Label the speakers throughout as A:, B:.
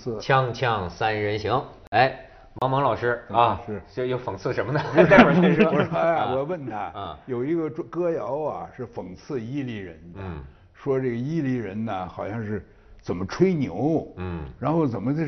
A: 刺。
B: 锵锵三人行，哎，王蒙老师啊，
A: 是
B: 这又讽刺什么呢？待会儿再说。
A: 我问他，
B: 啊，
A: 有一个歌谣啊，是讽刺伊犁人的，
B: 嗯
A: 说这个伊犁人呢，好像是怎么吹牛，
B: 嗯
A: 然后怎么的，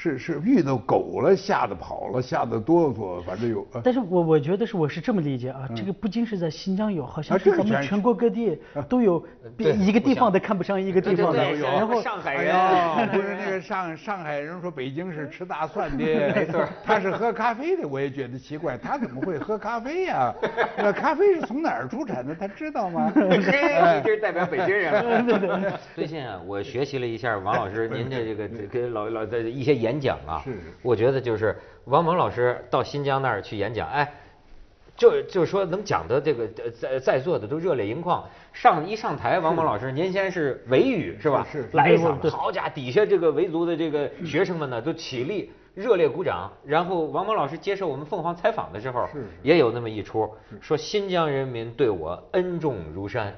A: 是是遇到狗了，吓得跑了，吓得哆嗦，反正有。呃
C: 但是我我觉得是我是这么理解啊，这个不仅是在新疆有，好像是咱们全国各地都有，
B: 比
C: 一个地方都看不上一个地方的然后
A: 哎
B: 上海人，
A: 呀，不是那个上上海人说北京是吃大蒜的，没
B: 错
A: 他是喝咖啡的，我也觉得奇怪，他怎么会喝咖啡呀？那咖啡是从哪儿出产的？他知道吗？
B: 这是代表北京人了。最近啊，我学习了一下王老师您的这个跟老老的一些演讲啊，
A: 是是
B: 我觉得就是王蒙老师到新疆那儿去演讲，哎。就就是说能讲的这个呃在在座的都热泪盈眶，上一上台，王蒙老师您先是维语是吧？来一嗓，
C: 对对
B: 好家伙，底下这个维族的这个学生们呢都起立热烈鼓掌，然后王蒙老师接受我们凤凰采访的时候也有那么一出，说新疆人民对我恩重如山。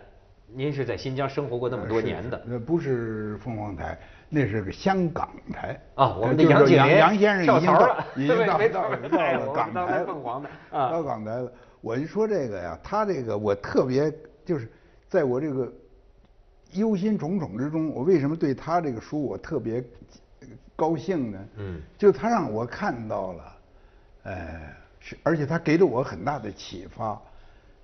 B: 您是在新疆生活过那么多年的
A: 那不是凤凰台，那是个香港台
B: 啊我们的
A: 就是
B: 杨
A: 杨先生已经到
B: 了
A: 已经到
B: 没
A: 到
B: 错
A: 到了港
B: 当
A: 台了
B: 年凤凰的啊
A: 到港台了。我一说这个呀，他这个我特别就是在我这个忧心忡忡之中，我为什么对他这个书我特别高兴呢？
B: 嗯
A: 就他让我看到了，呃，是而且他给了我很大的启发。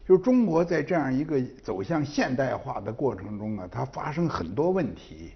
A: 就是中国在这样一个走向现代化的过程中啊，它发生很多问题，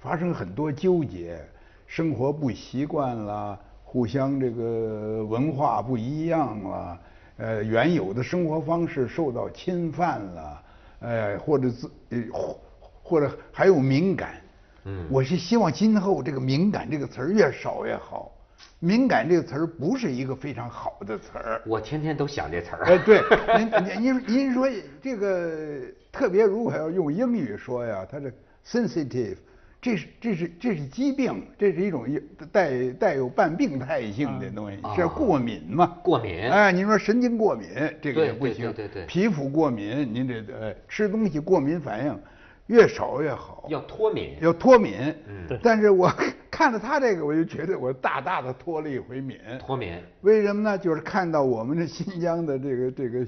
A: 发生很多纠结，生活不习惯了，互相这个文化不一样了，呃，原有的生活方式受到侵犯了，呃，或者自呃或或者还有敏感，
B: 嗯
A: 我是希望今后这个敏感这个词儿越少越好。敏感这个词儿不是一个非常好的词儿。
B: 我天天都想这词儿。
A: 哎，对，您您您您说这个特别如果要用英语说呀，它是 sensitive，这是这是这是疾病，这是一种带带有半病态性的东西，
B: 啊
A: 这过敏嘛。
B: 过敏
A: 哎，您说神经过敏这个也不行，
B: 对对对对
A: 皮肤过敏，您这呃吃东西过敏反应越少越好。
B: 要脱敏。
A: 要脱敏，
B: 嗯
C: 对
A: 但是我看了他这个，我就觉得我大大的脱了一回敏。
B: 脱敏。
A: 为什么呢？就是看到我们这新疆的这个这个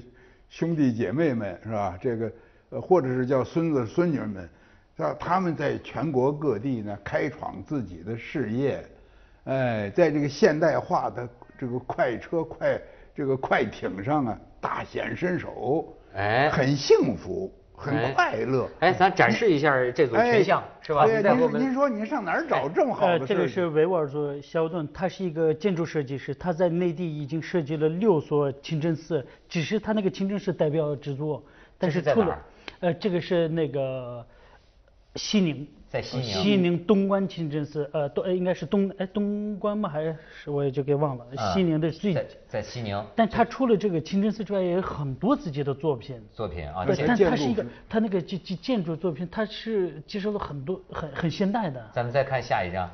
A: 兄弟姐妹们是吧？这个呃，或者是叫孙子孙女们，是吧？他们在全国各地呢开创自己的事业，哎，在这个现代化的这个快车快这个快艇上啊大显身手，
B: 哎
A: 很幸福，很
B: 哎
A: 快乐。
B: 哎，咱展示一下这组群像，是吧？
A: 哎对
B: 你再给我们
A: 您您说您上哪儿找这么好
C: 呃，
A: 的
C: 这个是维吾尔族肖顿，他是一个建筑设计师，他在内地已经设计了六所清真寺，只是他那个清真寺代表之作，但
B: 是
C: 是出了
B: 在，
C: 呃，这个是那个西宁，
B: 在西宁。
C: 西宁东关清真寺，呃，东呃应该是东哎东关吗？还是我也就给忘了，
B: 啊。
C: 西宁的最
B: 在在西宁。
C: 但他除了这个清真寺之外，也有很多自己的作品。
B: 作品啊，
C: 对但他是一个
A: 筑，
C: 他那个建建建筑作品，他是接受了很多很很现代的。
B: 咱们再看下一张，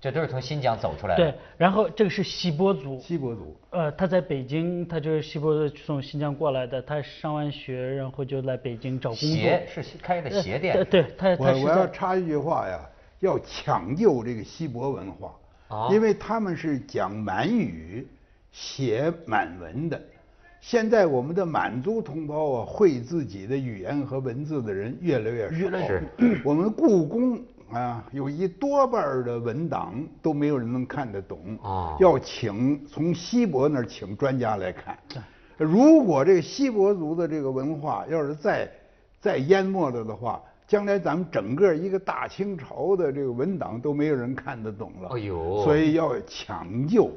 B: 这都是从新疆走出来的。
C: 对，然后这个是锡伯族，
A: 锡伯族。
C: 呃，他在北京，他就是锡伯族从新疆过来的，他上完学，然后就来北京找工作。
B: 鞋是开的鞋店。
C: 呃对，他
A: 我我要插一句话呀，要抢救这个锡伯文化，
B: 哦
A: 因为他们是讲满语、写满文的。现在我们的满族同胞啊，会自己的语言和文字的人越来越少。
B: 越来越少
A: 我们故宫啊，有一多半儿的文档都没有人能看得懂。
B: 啊
A: 要请从西伯那儿请专家来看。如果这个西伯族的这个文化要是再再淹没了的话，将来咱们整个一个大清朝的这个文档都没有人看得懂了。
B: 哎呦
A: 所以要抢救。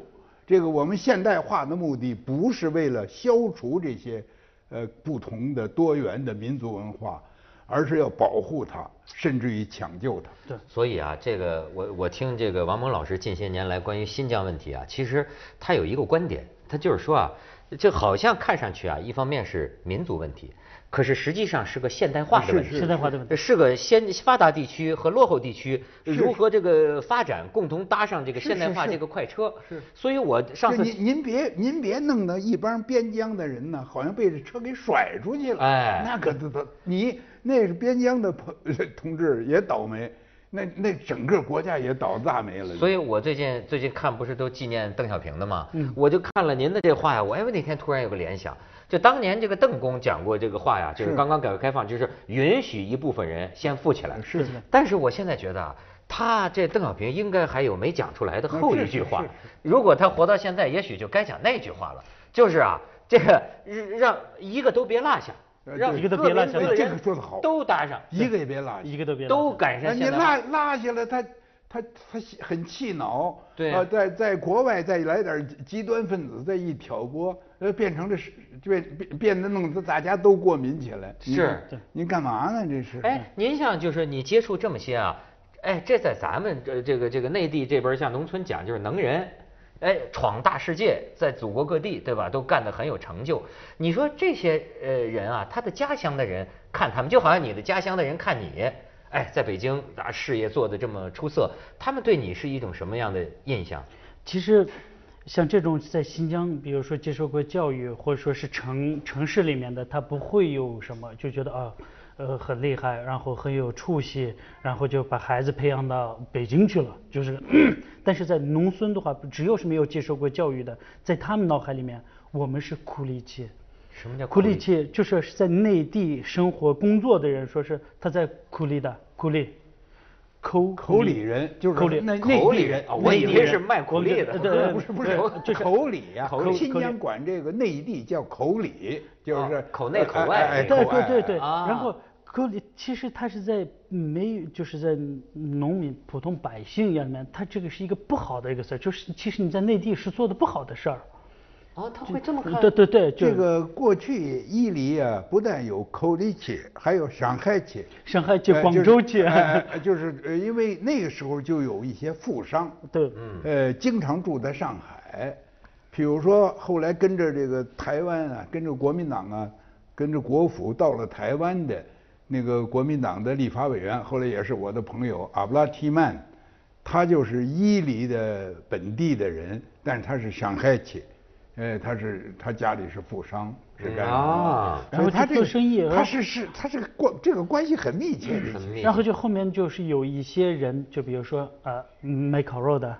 A: 这个我们现代化的目的不是为了消除这些呃不同的多元的民族文化，而是要保护它，甚至于抢救它。
C: 对
B: 所以啊，这个我我听这个王蒙老师近些年来关于新疆问题啊，其实他有一个观点，他就是说啊，这好像看上去啊，一方面是民族问题，可是实际上是个现代化的问题，
C: 现代化的问题。
B: 是个先发达地区和落后地区如何这个发展，共同搭上这个现代化这个快车。
A: 是
B: 所以我上次
A: 您您别您别弄得一帮边疆的人呢，好像被这车给甩出去了。
B: 哎
A: 那可都都你那是边疆的朋同志也倒霉，那那整个国家也倒大霉了。
B: 所以我最近最近看不是都纪念邓小平的吗？嗯，我就看了您的这话呀，我哎我那天突然有个联想，就当年这个邓公讲过这个话呀，就是刚刚改革开放，就是允许一部分人先富起来。
A: 是。
B: 但是我现在觉得啊，他这邓小平应该还有没讲出来的后一句话。如果他活到现在，也许就该讲那句话了，就是啊，这个让一个都别落下。让
C: 一个都别落下，
A: 这个说的好，
B: 都搭上，
A: 一个也别落下，
C: 一个都别
B: 都赶上。
A: 你落落下了，他他他很气恼，
B: 对
A: 啊，在在国外再来点极端分子再一挑拨，呃，变成了是变变变得弄得大家都过敏起来。
B: 是，
A: 您干嘛呢？这是。
B: 哎，您像就是你接触这么些啊，哎，这在咱们这这个这个内地这边像农村讲就是能人。哎，闯大世界，在祖国各地，对吧？都干得很有成就。你说这些呃人啊，他的家乡的人看他们，就好像你的家乡的人看你，哎，在北京啊事业做得这么出色，他们对你是一种什么样的印象？
C: 其实，像这种在新疆，比如说接受过教育，或者说是城城市里面的，他不会有什么，就觉得啊。呃，很厉害，然后很有出息，然后就把孩子培养到北京去了。就是，但是在农村的话，只有是没有接受过教育的，在他们脑海里面，我们是苦力气。
B: 什么叫
C: 苦力气？就是在内地生活工作的人，说是他在苦力的苦力。口
A: 口里人就是
C: 口里
A: 那
B: 口里
A: 人，
B: 我以为是卖苦力的。
C: 对，
A: 不是不是，
C: 就是
A: 口里呀。
C: 新
A: 疆管这个内地叫口里，就是
B: 口内口外。
C: 对对对对。然后口里其实他是在没就是在农民普通百姓里面，他这个是一个不好的一个事儿，就是其实你在内地是做的不好的事儿。
B: 哦，他会这么看？
C: 对对对，
A: 这个过去伊犁啊，不但有口里气，还有上海气。
C: 上海气、广州气，
A: 就是因为那个时候就有一些富商，
C: 对，
A: 呃，经常住在上海。比如说后来跟着这个台湾啊，跟着国民党啊，跟着国府到了台湾的那个国民党的立法委员，后来也是我的朋友阿布拉提曼，他就是伊犁的本地的人，但是他是上海气。哎，他是他家里是富商，是干
C: 啊，然后
A: 他
C: 做生意，
A: 他是是他这个关这个关系很密切的。
C: 然后就后面就是有一些人，就比如说呃卖烤肉的，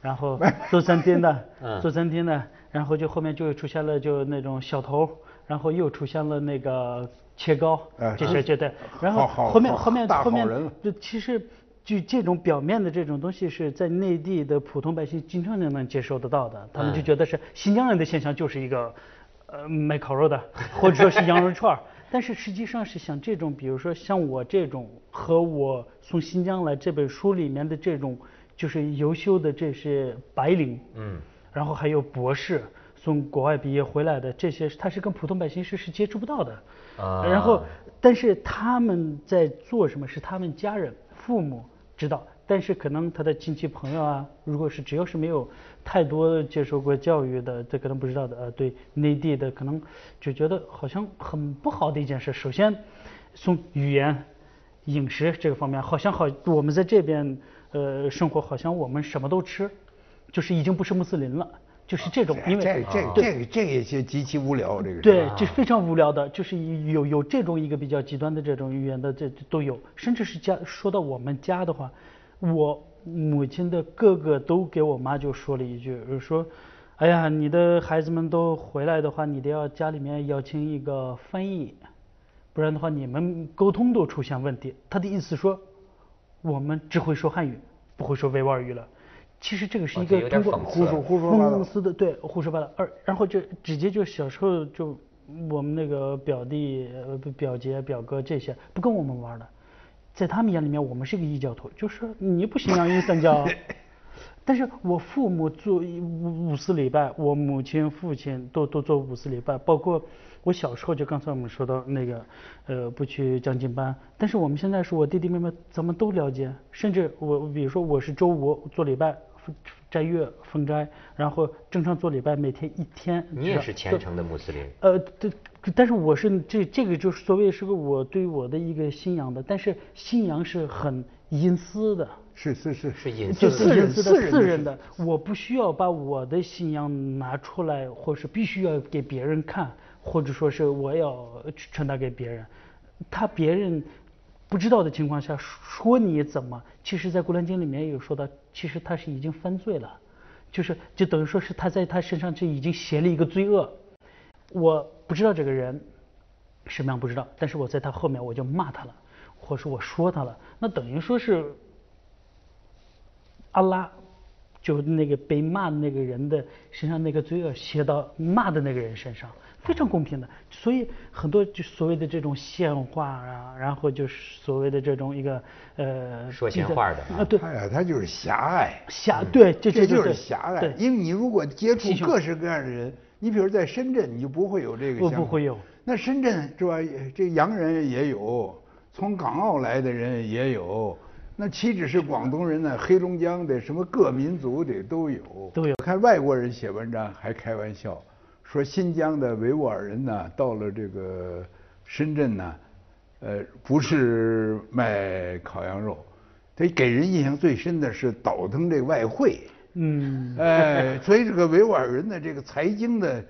C: 然后 做餐厅的，做餐厅的，然后就后面就出现了就那种小偷，然后又出现了那个切糕，这些这对，然后后面后面后面就其实。就这种表面的这种东西是在内地的普通百姓经常就能接受得到的，他们就觉得是新疆人的现象就是一个，呃卖烤肉的，或者说是羊肉串儿，但是实际上是像这种，比如说像我这种和我从新疆来这本书里面的这种，就是优秀的这些白领，嗯，然后还有博士从国外毕业回来的这些，他是跟普通百姓是是接触不到的，啊，然后但是他们在做什么？是他们家人父母。知道，但是可能他的亲戚朋友啊，如果是只要是没有太多接受过教育的，这可能不知道的。呃，对内地的可能就觉得好像很不好的一件事。首先，从语言、饮食这个方面，好像好我们在这边呃生活，好像我们什么都吃，就是已经不是穆斯林了。就是这种，因为
A: 这这这这也些极其无聊，这个
C: 对，这是非常无聊的，就是有有这种一个比较极端的这种语言的，这都有，甚至是家说到我们家的话，我母亲的哥哥都给我妈就说了一句，说，哎呀，你的孩子们都回来的话，你得要家里面邀请一个翻译，不然的话你们沟通都出现问题。他的意思说，我们只会说汉语，不会说维吾尔语了。其实这个是一个通过
A: 胡说胡说八道
C: 的，对胡说八道。二然后就直接就小时候就我们那个表弟、表姐、表哥这些不跟我们玩的，在他们眼里面我们是个异教徒，就是你不信仰阴三教。但是我父母做五五四礼拜，我母亲、父亲都都做五四礼拜，包括我小时候就刚才我们说到那个呃不去讲经班，但是我们现在是我弟弟妹妹咱们都了解，甚至我比如说我是周五做礼拜。斋月封斋，然后正常做礼拜，每天一天。
B: 你也是虔诚的穆斯林。
C: 呃，对，但是我是这这个就是所谓是个我对我的一个信仰的，但是信仰是很隐私的。
A: 是是是
B: 是隐私，
C: 就私人的私人的，我不需要把我的信仰拿出来，或是必须要给别人看，或者说是我要传达给别人，他别人。不知道的情况下说你怎么，其实，在《古兰经》里面有说到，其实他是已经犯罪了，就是就等于说是他在他身上就已经写了一个罪恶。我不知道这个人什么样不知道，但是我在他后面我就骂他了，或者说我说他了，那等于说是阿拉。就那个被骂的那个人的身上那个罪恶写到骂的那个人身上，非常公平的。所以很多就所谓的这种闲话啊，然后就是所谓的这种一个呃
B: 说闲话的
C: 啊，对，
A: 哎呀，他就是狭隘，
C: 狭对，
A: 这
C: 这
A: 就是狭隘。因为你如果接触各式各样的人，你比如在深圳，你就不会有这个想
C: 法。不会有。
A: 那深圳是吧？这洋人也有，从港澳来的人也有。那岂止是广东人呢？黑龙江的什么各民族的都有，
C: 都有。
A: 看外国人写文章还开玩笑，说新疆的维吾尔人呢，到了这个深圳呢，呃，不是卖烤羊肉，他给人印象最深的是倒腾这外汇。嗯。哎，所以这个维吾尔人的这个财经的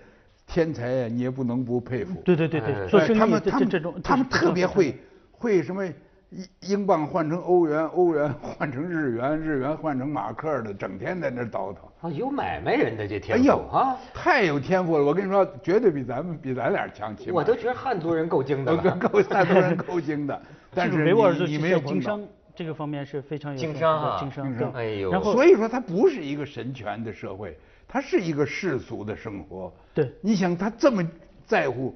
A: 天才啊，你也不能不佩服。
C: 对对对对，做生意
A: 他们他们
C: 这种
A: 他们特别会会什么？英英镑换成欧元，欧元换成日元，日元换成马克的，整天在那倒腾。
B: 啊，有买卖人的这天赋啊，
A: 太有天赋了！我跟你说，绝对比咱们比咱俩强。
B: 我都觉得汉族人够精的了
A: 够汉族人够精的。但是你没有
C: 经商这个方面是非常有
B: 经商啊，
C: 经商。
B: 哎呦，
C: 然后
A: 所以说它不是一个神权的社会，它是一个世俗的生活。
C: 对，
A: 你想他这么在乎。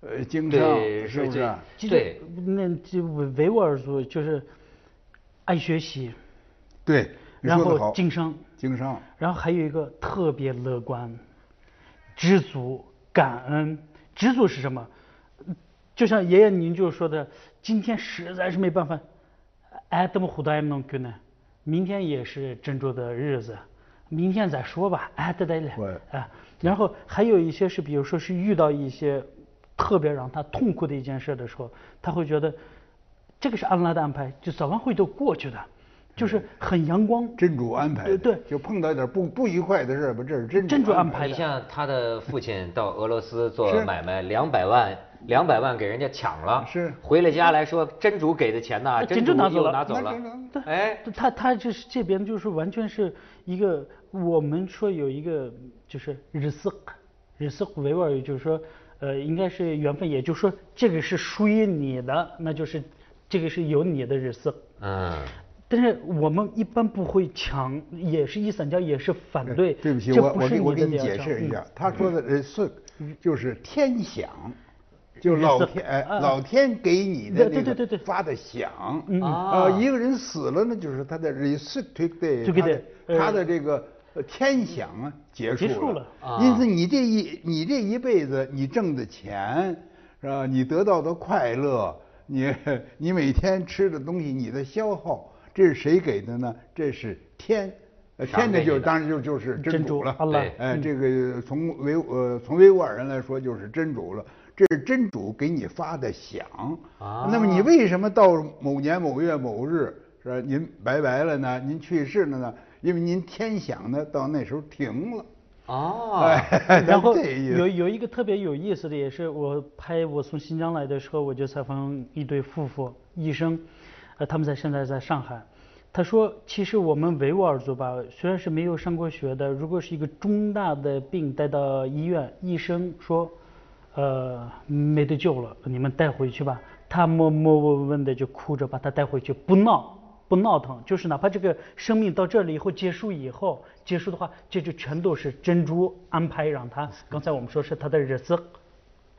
A: 呃，经商是不是？
B: 对，
C: 那就维维吾尔族就是爱学习，
A: 对，
C: 然后经商，
A: 经商，
C: 然后还有一个特别乐观，知足感恩。知足是什么？就像爷爷您就说的，今天实在是没办法，哎，怎么胡大能给呢？明天也是珍珠的日子，明天再说吧，哎，得得了，啊，然后还有一些是，比如说是遇到一些。特别让他痛苦的一件事的时候，他会觉得这个是安拉的安排，就早晚会都过去的，就是很阳光。
A: 真主安排。
C: 对对。
A: 就碰到一点不不愉快的事吧，这是真
C: 真主
A: 安
C: 排的。
B: 你像他的父亲到俄罗斯做买卖，两百万两百万给人家抢了，
A: 是
B: 回了家来说真主给的钱呐，真
C: 主拿
B: 走
C: 了，
B: 拿走了。
C: 对。哎，他他就是这边就是完全是一个我们说有一个就是日斯日斯维吾尔就是说。呃，应该是缘分，也就是说，这个是属于你的，那就是这个是有你的日色。嗯。但是我们一般不会抢，也是伊斯兰教也是反对。
A: 对不起，我我给我给你解释一下，他说的日色就是天享，就老天哎老天给你的那个发的饷。啊。一个人死了呢，就是他的日色对对，他的这个。天享啊，结束了。因此，你这一你这一辈子，你挣的钱是吧？你得到的快乐，你 你每天吃的东西，你的消耗，这是谁给的呢？这是天，天的就当然就就是真主了。
C: 对，
A: 哎，这个从维呃从维吾尔人来说就是真主了。这是真主给你发的饷。啊。那么你为什么到某年某月某日是吧？您拜拜了呢？您去世了呢？因为您天想呢，到那时候停了。哦，
C: 然后有有一个特别有意思的，也是我拍我从新疆来的时候，我就采访一对夫妇医生，呃，他们在现在在上海。他说，其实我们维吾尔族吧，虽然是没有上过学的，如果是一个重大的病带到医院，医生说，呃，没得救了，你们带回去吧。他默默无闻的就哭着把他带回去，不闹。不闹腾，就是哪怕这个生命到这里以后结束以后，结束的话，这就全都是珍珠安排让他。刚才我们说是他的日子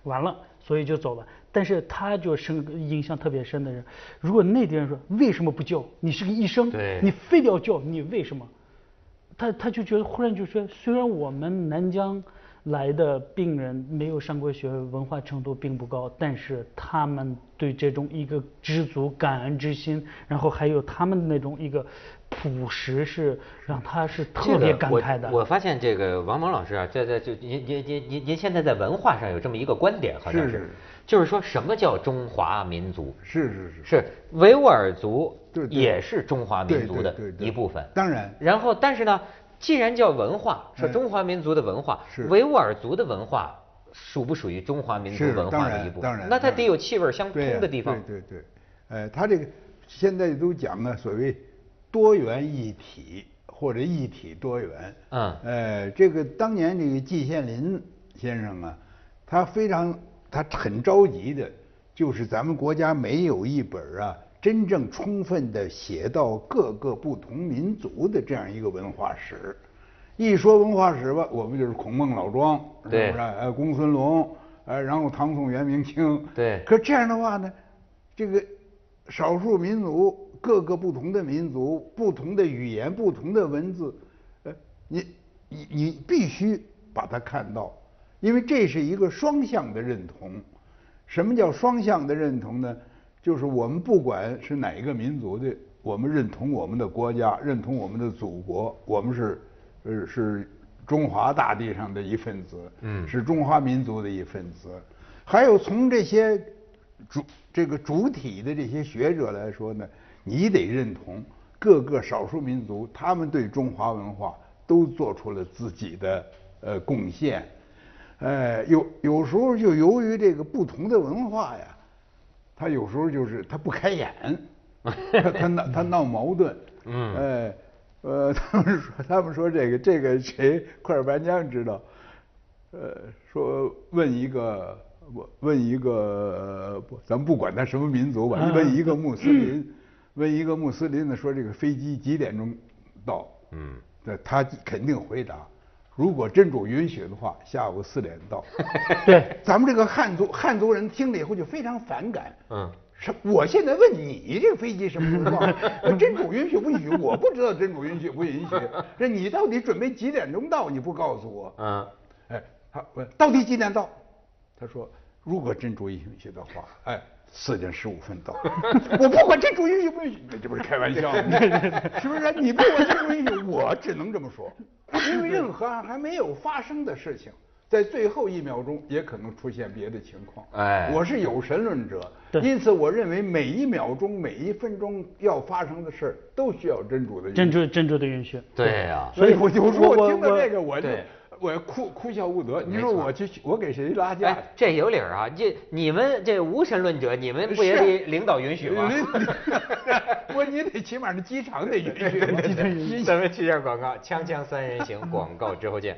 C: 完了，所以就走了。但是他就深印象特别深的人，如果内地人说为什么不救？你是个医生，你非得要救，你为什么？他他就觉得忽然就说，虽然我们南疆。来的病人没有上过学，文化程度并不高，但是他们对这种一个知足感恩之心，然后还有他们那种一个朴实，是让他是特别感慨的。
B: 我发现这个王蒙老师啊，在在就您您您您您现在在文化上有这么一个观点，好像是，就是说什么叫中华民族？
A: 是是是，
B: 是维吾尔族也是中华民族的一部分。
A: 当然。
B: 然后，但是呢？既然叫文化，说中华民族的文化，维吾尔族的文化属不属于中华民族文化的一部分？
A: 当然，
B: 那它得有气味相通的地方。
A: 对对对，呃，他这个现在都讲了所谓多元一体或者一体多元。
B: 嗯。
A: 呃，这个当年这个季羡林先生啊，他非常他很着急的，就是咱们国家没有一本啊真正充分的写到各个不同民族的这样一个文化史。一说文化史吧，我们就是孔孟老庄，是不是？呃，公孙龙，呃，然后唐宋元明清。
B: 对。
A: 可这样的话呢，这个少数民族、各个不同的民族、不同的语言、不同的文字，呃，你你你必须把它看到，因为这是一个双向的认同。什么叫双向的认同呢？就是我们不管是哪一个民族的，我们认同我们的国家，认同我们的祖国，我们是。呃是中华大地上的一份子，嗯，是中华民族的一份子。还有从这些主这个主体的这些学者来说呢，你得认同各个少数民族，他们对中华文化都做出了自己的呃贡献。呃，有有时候就由于这个不同的文化呀，他有时候就是他不开眼，他闹他闹矛盾，嗯，哎。呃，他们说，他们说这个这个谁，库尔班江知道，呃，说问一个，问问一个，不，咱们不管他什么民族吧，问一个穆斯林，问一个穆斯林的，说这个飞机几点钟到？嗯，那他肯定回答，如果真主允许的话，下午四点到。
C: 对，
A: 咱们这个汉族汉族人听了以后就非常反感。嗯。什？我现在问你，这个飞机什么时候到？真主允许不允许？我不知道真主允许不允许。这你到底准备几点钟到？你不告诉我？嗯。哎，他问到底几点到？他说，如果真主允许的话，哎，四点十五分到。我不管真主允许不允许，这不是开玩笑吗？是不是？你不管真主允许，我只能这么说，因为任何还没有发生的事情。在最后一秒钟也可能出现别的情况。哎，我是有神论者，因此我认为每一秒钟、每一分钟要发生的事都需要真主的
C: 真主真主的允许。
B: 对呀，
A: 所以我就说，我听到这个我就我要哭哭笑不得。你说我去我给谁拉架？
B: 这有理儿啊！这你们这无神论者，你们不也得领导允许吗？
A: 我你得起码是机场得允许。
B: 咱们去下广告，锵锵三人行，广告之后见。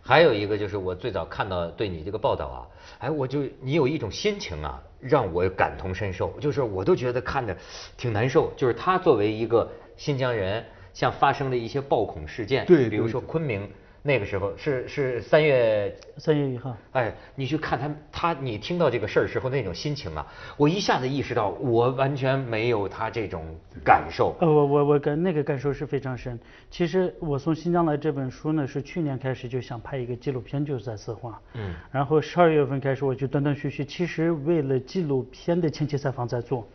B: 还有一个就是我最早看到对你这个报道啊，哎，我就你有一种心情啊，让我感同身受，就是我都觉得看着挺难受。就是他作为一个新疆人，像发生的一些暴恐事件，
A: 对，
B: 比如说昆明。那个时候是是三月
C: 三月一号，
B: 哎，你去看他他你听到这个事儿时候那种心情啊，我一下子意识到我完全没有他这种感受。
C: 呃，我我我感那个感受是非常深。其实我从新疆来这本书呢，是去年开始就想拍一个纪录片，就是在策划。嗯。然后十二月份开始我就断断续续，其实为了纪录片的前期采访在做，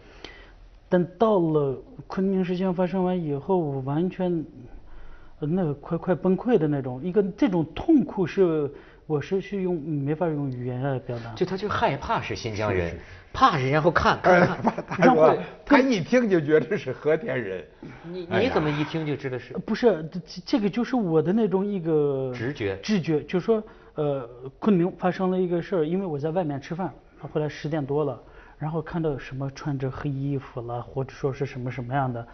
C: 但到了昆明事件发生完以后，我完全。那个快快崩溃的那种，一个这种痛苦是，我是是用没法用语言来表达。
B: 就他就害怕是新疆人，怕是然后看看看，
A: 然后他一听就觉得是和田人。
B: 你你怎么一听就知道是？
C: 不是，这这个就是我的那种一个
B: 直觉。
C: 直觉就说，呃，昆明发生了一个事儿，因为我在外面吃饭，后来十点多了，然后看到什么穿着黑衣服了，或者说是什么什么样的，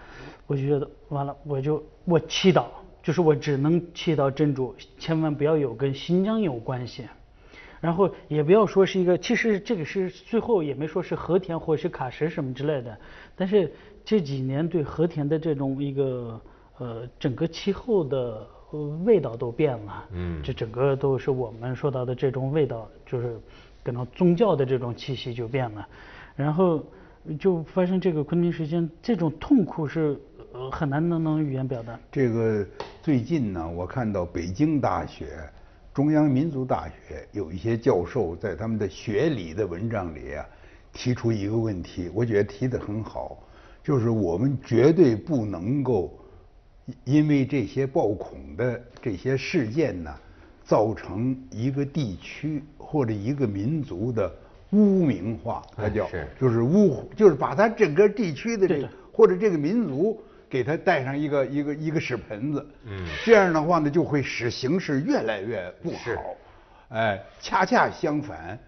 C: 我就觉得完了，我就我祈祷。就是我只能祈祷真主，千万不要有跟新疆有关系，然后也不要说是一个，其实这个是最后也没说是和田或是喀什什么之类的，但是这几年对和田的这种一个呃整个气候的味道都变了，嗯，这整个都是我们说到的这种味道，就是可能宗教的这种气息就变了，然后就发生这个昆明事件，这种痛苦是。呃，很难能能语言表达。
A: 这个最近呢，我看到北京大学、中央民族大学有一些教授在他们的学理的文章里啊，提出一个问题，我觉得提得很好，就是我们绝对不能够因为这些暴恐的这些事件呢，造成一个地区或者一个民族的污名化，它叫就是污，就是把它整个地区的这个或者这个民族。给他带上一个一个一个屎盆子，嗯，这样的话呢，就会使形势越来越不好。哎，恰恰相反，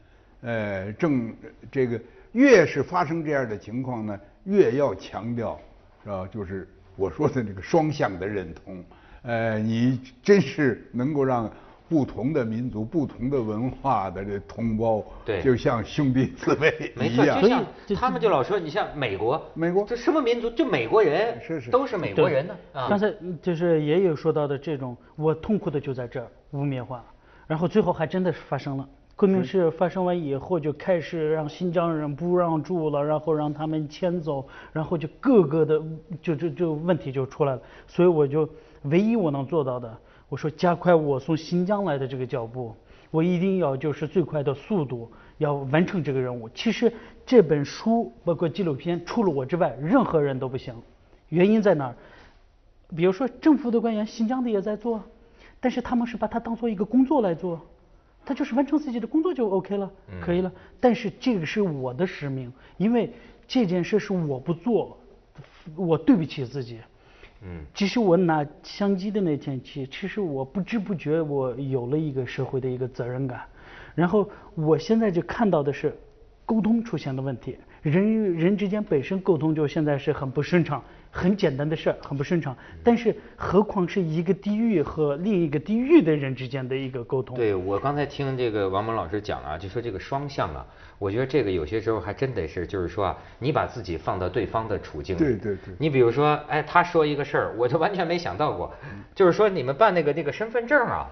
A: 呃，正这个越是发生这样的情况呢，越要强调，是吧？就是我说的那个双向的认同，呃，你真是能够让不同的民族、不同的文化的这同胞，
B: 对
A: 就像兄弟姊妹
B: 没错，
A: 一样
B: 就。像他们就老说，你像美国，
A: 美国
B: 这什么民族，就美国人，
A: 是是
B: 都是美国人呢啊。
C: 刚才嗯就是也有说到的这种，我痛苦的就在这儿污蔑化，然后最后还真的是发生了。昆明市发生完以后，就开始让新疆人不让住了，然后让他们迁走，然后就各个的就就就问题就出来了。所以我就唯一我能做到的，我说加快我从新疆来的这个脚步，我一定要就是最快的速度要完成这个任务。其实这本书包括纪录片，除了我之外，任何人都不行。原因在哪儿？比如说政府的官员，新疆的也在做，但是他们是把它当做一个工作来做，他就是完成自己的工作就 OK 了，可以了。但是这个是我的使命，因为这件事是我不做，我对不起自己。
B: 嗯，
C: 其实我拿相机的那天起，其实我不知不觉我有了一个社会的一个责任感，然后我现在就看到的是沟通出现了问题，人与人之间本身沟通就现在是很不顺畅，很简单的事儿很不顺畅，但是何况是一个地域和另一个地域的人之间的一个沟通。
B: 对我刚才听这个王蒙老师讲啊，就说这个双向啊，我觉得这个有些时候还真得是，就是说啊，你把自己放到对方的处境里。
A: 对对对
B: 你比如说，哎，他说一个事儿，我就完全没想到过，就是说你们办那个那个身份证啊。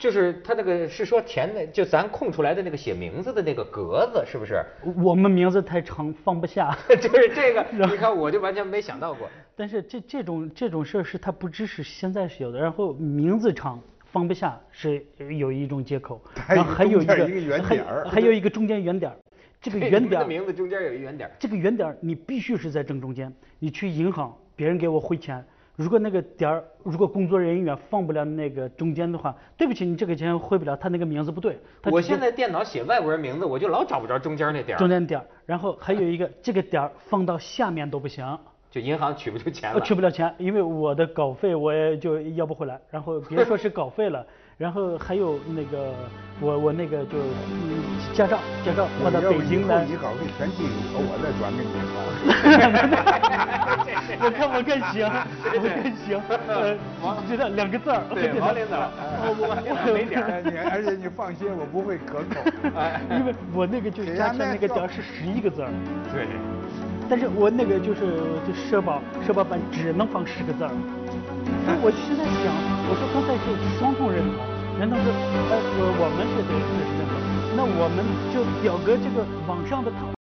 B: 就是他那个是说填的，就咱空出来的那个写名字的那个格子，是不是？
C: 我们名字太长放不下。
B: 就是这个，你看我就完全没想到过。
C: 但是这这种这种事儿是它不只是现在是有的，然后名字长放不下是有一种借口，然后还有一个
A: 一个圆
C: 还
A: 点儿
C: 还有一个中间圆点儿，这个圆点儿
B: 的名字中间有一圆点儿。
C: 这个圆点儿你必须是在正中间。你去银行，别人给我汇钱，如果那个点儿，如果工作人员放不了那个中间的话，对不起，你这个钱汇不了，他那个名字不对。
B: 我现在电脑写外国人名字，我就老找不着中间那点儿。
C: 中间点儿，然后还有一个这个点儿放到下面都不行。
B: 就银行取不出钱
C: 我
B: 了。
C: 取不了钱，因为我的稿费我也就要不回来，然后别说是稿费了，然后还有那个我我那个就嗯驾照驾照
A: 我
C: 换到
A: 要不以后
C: 北京来，
A: 你稿费全寄给，我我再转给你发。
C: 我看我更行，我更行，呃，知道两个字儿，
B: 对王领导
C: 我我我
B: 没点儿
A: 而且你放心，我不会可口。
B: 哎
C: 因为我那个就
A: 给人
C: 加起来那个
A: 家
C: 点儿是十一个字儿，
B: 对，
C: 但是我那个就是就社保社保版只能放十个字儿，所以我现在想，我说刚才是双重认同，难道是呃我我们是对这是认同，那我们就表格这个网上的他